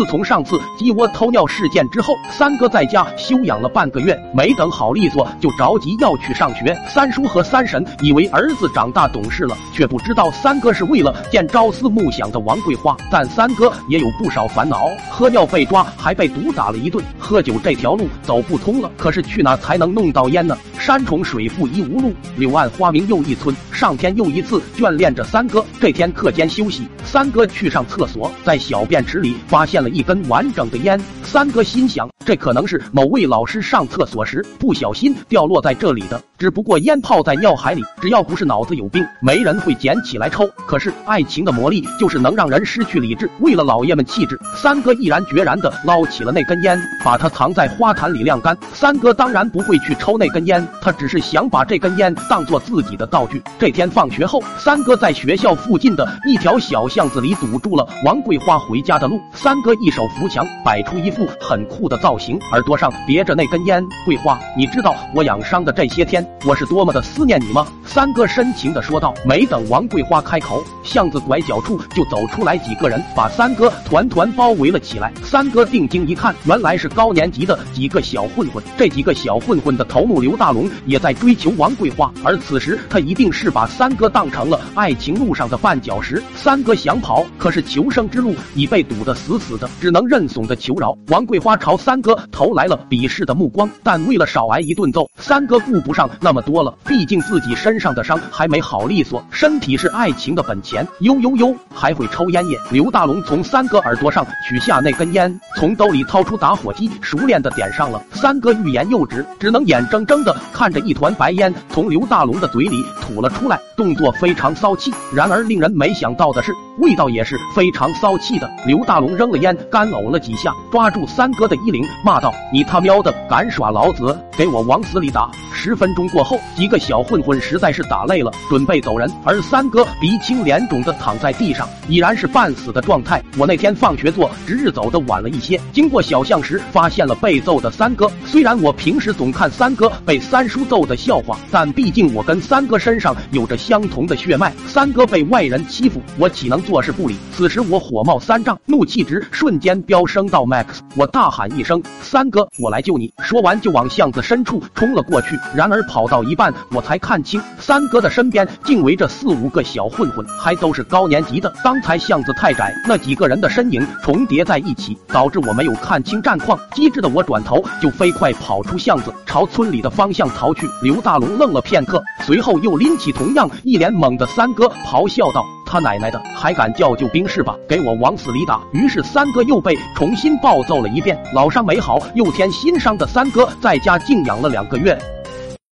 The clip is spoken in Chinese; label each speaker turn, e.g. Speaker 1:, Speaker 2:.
Speaker 1: 自从上次鸡窝偷尿事件之后，三哥在家休养了半个月，没等好利索就着急要去上学。三叔和三婶以为儿子长大懂事了，却不知道三哥是为了见朝思暮想的王桂花。但三哥也有不少烦恼，喝尿被抓，还被毒打了一顿，喝酒这条路走不通了。可是去哪才能弄到烟呢？山重水复疑无路，柳暗花明又一村。上天又一次眷恋着三哥。这天课间休息，三哥去上厕所，在小便池里发现了一根完整的烟。三哥心想，这可能是某位老师上厕所时不小心掉落在这里的。只不过烟泡在尿海里，只要不是脑子有病，没人会捡起来抽。可是爱情的魔力就是能让人失去理智。为了老爷们气质，三哥毅然决然地捞起了那根烟，把它藏在花坛里晾干。三哥当然不会去抽那根烟，他只是想把这根烟当做自己的道具。这天放学后，三哥在学校附近的一条小巷子里堵住了王桂花回家的路。三哥一手扶墙，摆出一副很酷的造型，耳朵上别着那根烟。桂花，你知道我养伤的这些天，我是多么的思念你吗？三哥深情的说道。没等王桂花开口，巷子拐角处就走出来几个人，把三哥团团包围了起来。三哥定睛一看，原来是高年级的几个小混混。这几个小混混的头目刘大龙也在追求王桂花，而此时他一定是把三哥当成了爱情路上的绊脚石。三哥想跑，可是求生之路已被堵得死死的，只能认怂的求饶。王桂花朝三哥投来了鄙视的目光，但为了少挨一顿揍，三哥顾不上那么多了。毕竟自己身上的伤还没好利索，身体是爱情的本钱。呦呦呦，还会抽烟耶！刘大龙从三哥耳朵上取下那根烟，从兜里掏出打火机，熟练的点上了。三哥欲言又止，只能眼睁睁的看着一团白烟从刘大龙的嘴里吐了出来，动作非常骚气。然而令人没想到的是，味道也是非常骚气的。刘大龙扔了烟，干呕了几下，抓住三哥的衣领，骂道：“你他喵的敢耍老子，给我往死里打！”十分钟过后，几个小混混实在是打累了，准备走人，而三哥鼻青脸肿的躺在地上，已然是半死的状态。我那天放学做值日走的晚了一些，经过小巷时发现了被揍的三哥。虽然我平时总看三哥被三叔揍的笑话，但毕竟我跟三哥身上有着相同的血脉。三哥被外人欺负，我岂能坐视不理？此时我火冒三丈，怒气值瞬间飙升到 max，我大喊一声：“三哥，我来救你！”说完就往巷子深处冲了过去。然而跑到一半，我才看清三哥的身边竟围着四五个小混混，还都是高年级的。刚才巷子太窄，那几个人的身影重叠在一起，导致我没有看清战况。机智的我转头就飞快跑出巷子，朝村里的方向逃去。刘大龙愣了片刻，随后又拎起同样一脸懵的三哥，咆哮道：“他奶奶的，还敢叫救兵是吧？给我往死里打！”于是三哥又被重新暴揍了一遍。老伤没好，又添新伤的三哥在家静养了两个月。